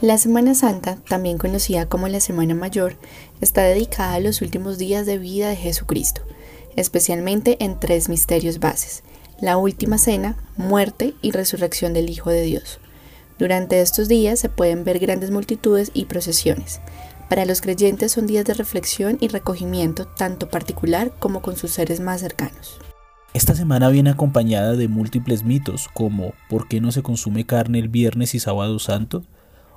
La Semana Santa, también conocida como la Semana Mayor, está dedicada a los últimos días de vida de Jesucristo, especialmente en tres misterios bases, la última cena, muerte y resurrección del Hijo de Dios. Durante estos días se pueden ver grandes multitudes y procesiones. Para los creyentes son días de reflexión y recogimiento tanto particular como con sus seres más cercanos. Esta semana viene acompañada de múltiples mitos como ¿por qué no se consume carne el viernes y sábado santo?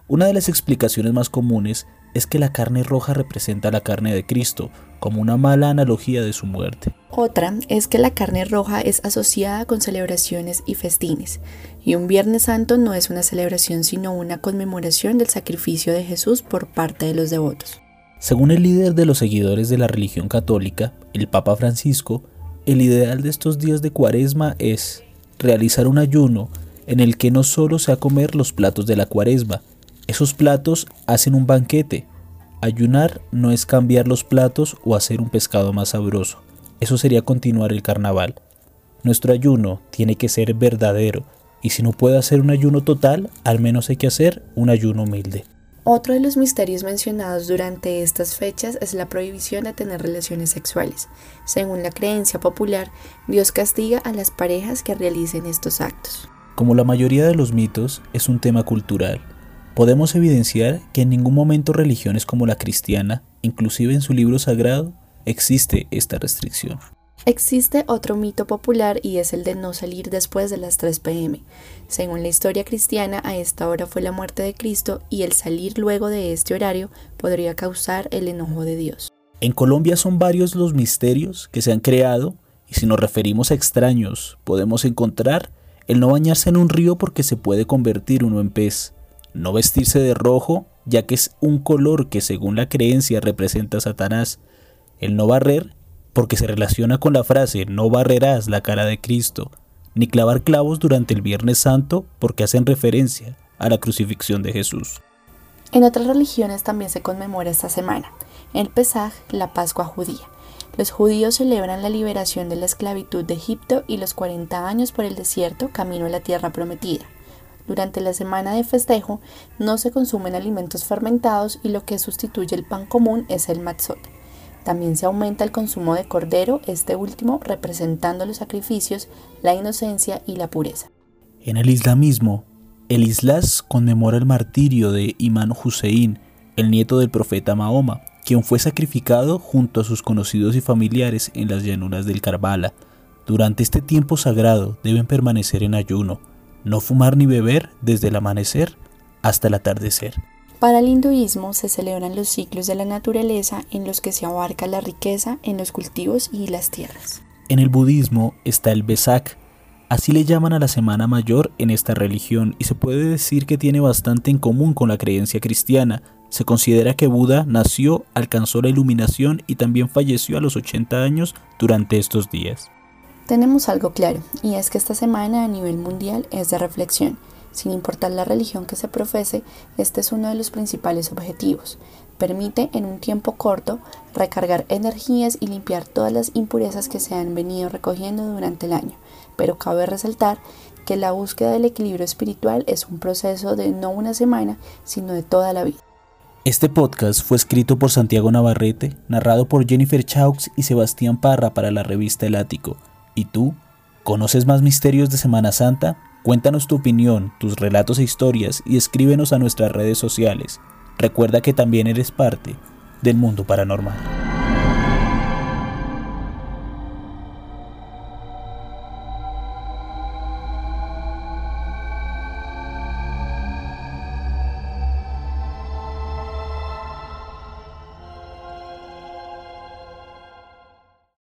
Una de las explicaciones más comunes es que la carne roja representa la carne de Cristo, como una mala analogía de su muerte. Otra es que la carne roja es asociada con celebraciones y festines, y un Viernes Santo no es una celebración sino una conmemoración del sacrificio de Jesús por parte de los devotos. Según el líder de los seguidores de la religión católica, el Papa Francisco, el ideal de estos días de cuaresma es realizar un ayuno en el que no solo sea comer los platos de la cuaresma, esos platos hacen un banquete. Ayunar no es cambiar los platos o hacer un pescado más sabroso. Eso sería continuar el carnaval. Nuestro ayuno tiene que ser verdadero y si no puede hacer un ayuno total, al menos hay que hacer un ayuno humilde. Otro de los misterios mencionados durante estas fechas es la prohibición de tener relaciones sexuales. Según la creencia popular, Dios castiga a las parejas que realicen estos actos. Como la mayoría de los mitos, es un tema cultural podemos evidenciar que en ningún momento religiones como la cristiana, inclusive en su libro sagrado, existe esta restricción. Existe otro mito popular y es el de no salir después de las 3 pm. Según la historia cristiana, a esta hora fue la muerte de Cristo y el salir luego de este horario podría causar el enojo de Dios. En Colombia son varios los misterios que se han creado y si nos referimos a extraños, podemos encontrar el no bañarse en un río porque se puede convertir uno en pez, no vestirse de rojo, ya que es un color que según la creencia representa a Satanás, el no barrer, porque se relaciona con la frase no barrerás la cara de Cristo, ni clavar clavos durante el Viernes Santo, porque hacen referencia a la crucifixión de Jesús. En otras religiones también se conmemora esta semana, el Pesaj, la Pascua judía. Los judíos celebran la liberación de la esclavitud de Egipto y los 40 años por el desierto camino a la tierra prometida. Durante la semana de festejo no se consumen alimentos fermentados y lo que sustituye el pan común es el matzot. También se aumenta el consumo de cordero, este último representando los sacrificios, la inocencia y la pureza. En el islamismo, el Islas conmemora el martirio de Imán Hussein, el nieto del profeta Mahoma, quien fue sacrificado junto a sus conocidos y familiares en las llanuras del Karbala. Durante este tiempo sagrado deben permanecer en ayuno, no fumar ni beber desde el amanecer hasta el atardecer. Para el hinduismo se celebran los ciclos de la naturaleza en los que se abarca la riqueza en los cultivos y las tierras. En el budismo está el Vesak, así le llaman a la Semana Mayor en esta religión y se puede decir que tiene bastante en común con la creencia cristiana. Se considera que Buda nació, alcanzó la iluminación y también falleció a los 80 años durante estos días. Tenemos algo claro, y es que esta semana a nivel mundial es de reflexión. Sin importar la religión que se profese, este es uno de los principales objetivos. Permite en un tiempo corto recargar energías y limpiar todas las impurezas que se han venido recogiendo durante el año. Pero cabe resaltar que la búsqueda del equilibrio espiritual es un proceso de no una semana, sino de toda la vida. Este podcast fue escrito por Santiago Navarrete, narrado por Jennifer Chaux y Sebastián Parra para la revista El Ático. ¿Y tú? ¿Conoces más misterios de Semana Santa? Cuéntanos tu opinión, tus relatos e historias y escríbenos a nuestras redes sociales. Recuerda que también eres parte del mundo paranormal.